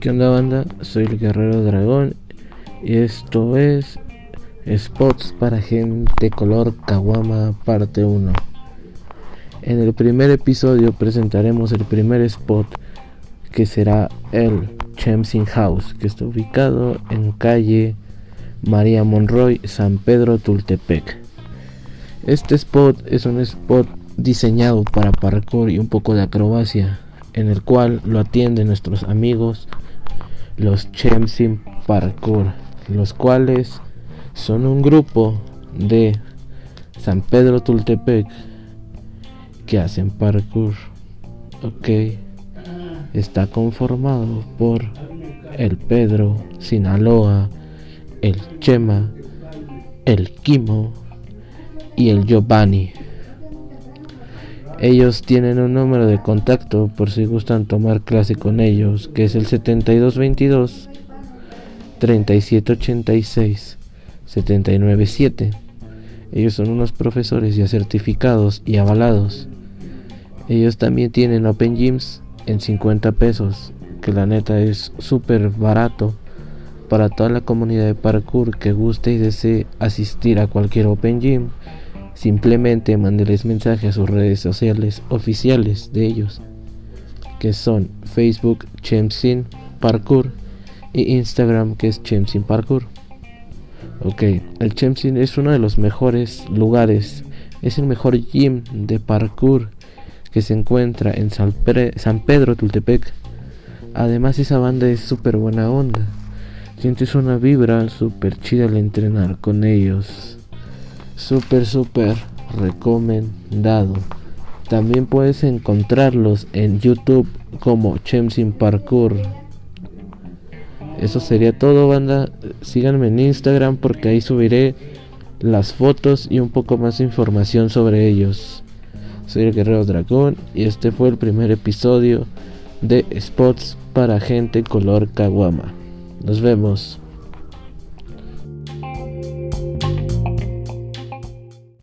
¿Qué onda banda? Soy el Guerrero Dragón y esto es Spots para gente color Kawama parte 1. En el primer episodio presentaremos el primer spot que será el Chemsing House que está ubicado en calle María Monroy, San Pedro Tultepec. Este spot es un spot diseñado para parkour y un poco de acrobacia, en el cual lo atienden nuestros amigos los Chemsin Parkour, los cuales son un grupo de San Pedro Tultepec que hacen parkour. Ok, está conformado por el Pedro, Sinaloa, el Chema, el Kimo y el Giovanni. Ellos tienen un número de contacto por si gustan tomar clase con ellos, que es el 7222 3786 797. Ellos son unos profesores ya certificados y avalados. Ellos también tienen Open Gyms en 50 pesos, que la neta es súper barato para toda la comunidad de parkour que guste y desee asistir a cualquier Open Gym Simplemente mándeles mensaje a sus redes sociales oficiales de ellos, que son Facebook Chemsin Parkour y Instagram que es Chemsin Parkour. Ok, el Chemsin es uno de los mejores lugares, es el mejor gym de parkour que se encuentra en San Pedro Tultepec. Además esa banda es súper buena onda. Sientes una vibra súper chida al entrenar con ellos súper súper recomendado. También puedes encontrarlos en YouTube como Chemsin Parkour. Eso sería todo, banda. Síganme en Instagram porque ahí subiré las fotos y un poco más de información sobre ellos. Soy el Guerrero Dragón y este fue el primer episodio de Spots para gente color Kawama. Nos vemos.